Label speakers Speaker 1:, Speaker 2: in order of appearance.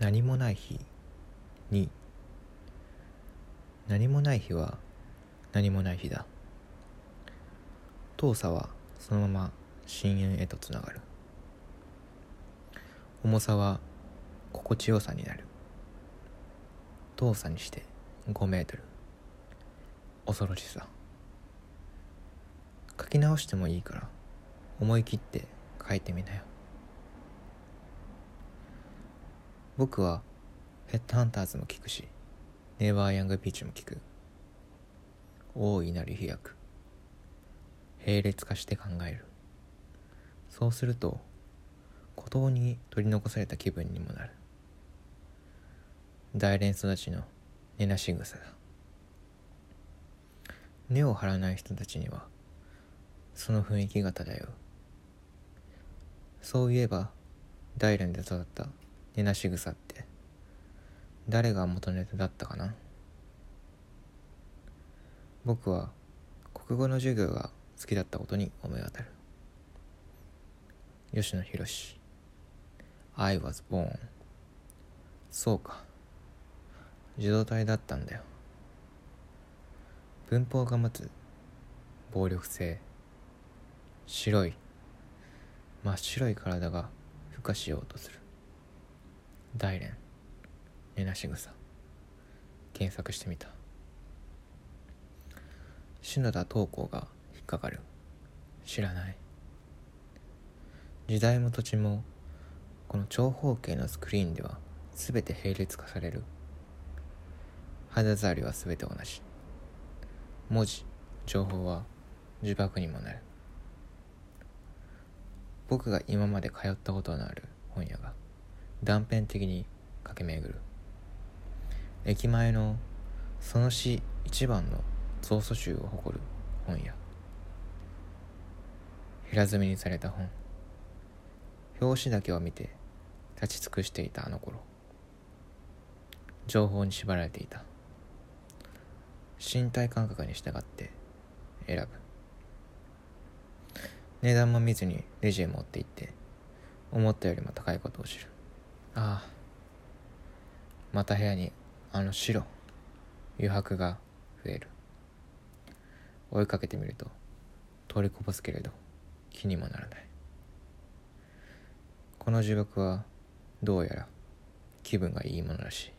Speaker 1: 何もない日に何もない日は何もない日だ。遠さはそのまま深淵へとつながる。重さは心地よさになる。遠さにして5メートル。恐ろしさ。書き直してもいいから思い切って書いてみなよ。僕はヘッドハンターズも聞くしネバーヤングビーチも聞く。大いなる飛躍。並列化して考える。そうすると孤島に取り残された気分にもなる。大連育ちの根なし草だ。根を張らない人たちにはその雰囲気が漂うそういえば大連で育った根なし草って。誰が元ネタだったかな？僕は国語の授業が好きだったことに思い当たる。吉野博 I was born そうか。受動体だったんだよ。文法が持つ。暴力性。白い。真っ白い体が孵化しようとする。大連。根なし草。検索してみた。篠田東光が引っかかる。知らない。時代も土地もこの長方形のスクリーンでは全て並列化される。肌触りは全て同じ。文字情報は呪縛にもなる。僕が今まで通ったことのある本屋が断片的に駆け巡る。駅前のその市一番の蔵書集を誇る本屋。平積みにされた本。表紙だけを見て立ち尽くしていたあの頃。情報に縛られていた。身体感覚に従って選ぶ。値段も見ずにレジへ持って行って思ったよりも高いことを知る。ああ。また部屋にあの白余白が増える。追いかけてみると通りこぼすけれど気にもならない。この呪縛はどうやら気分がいいものらしい。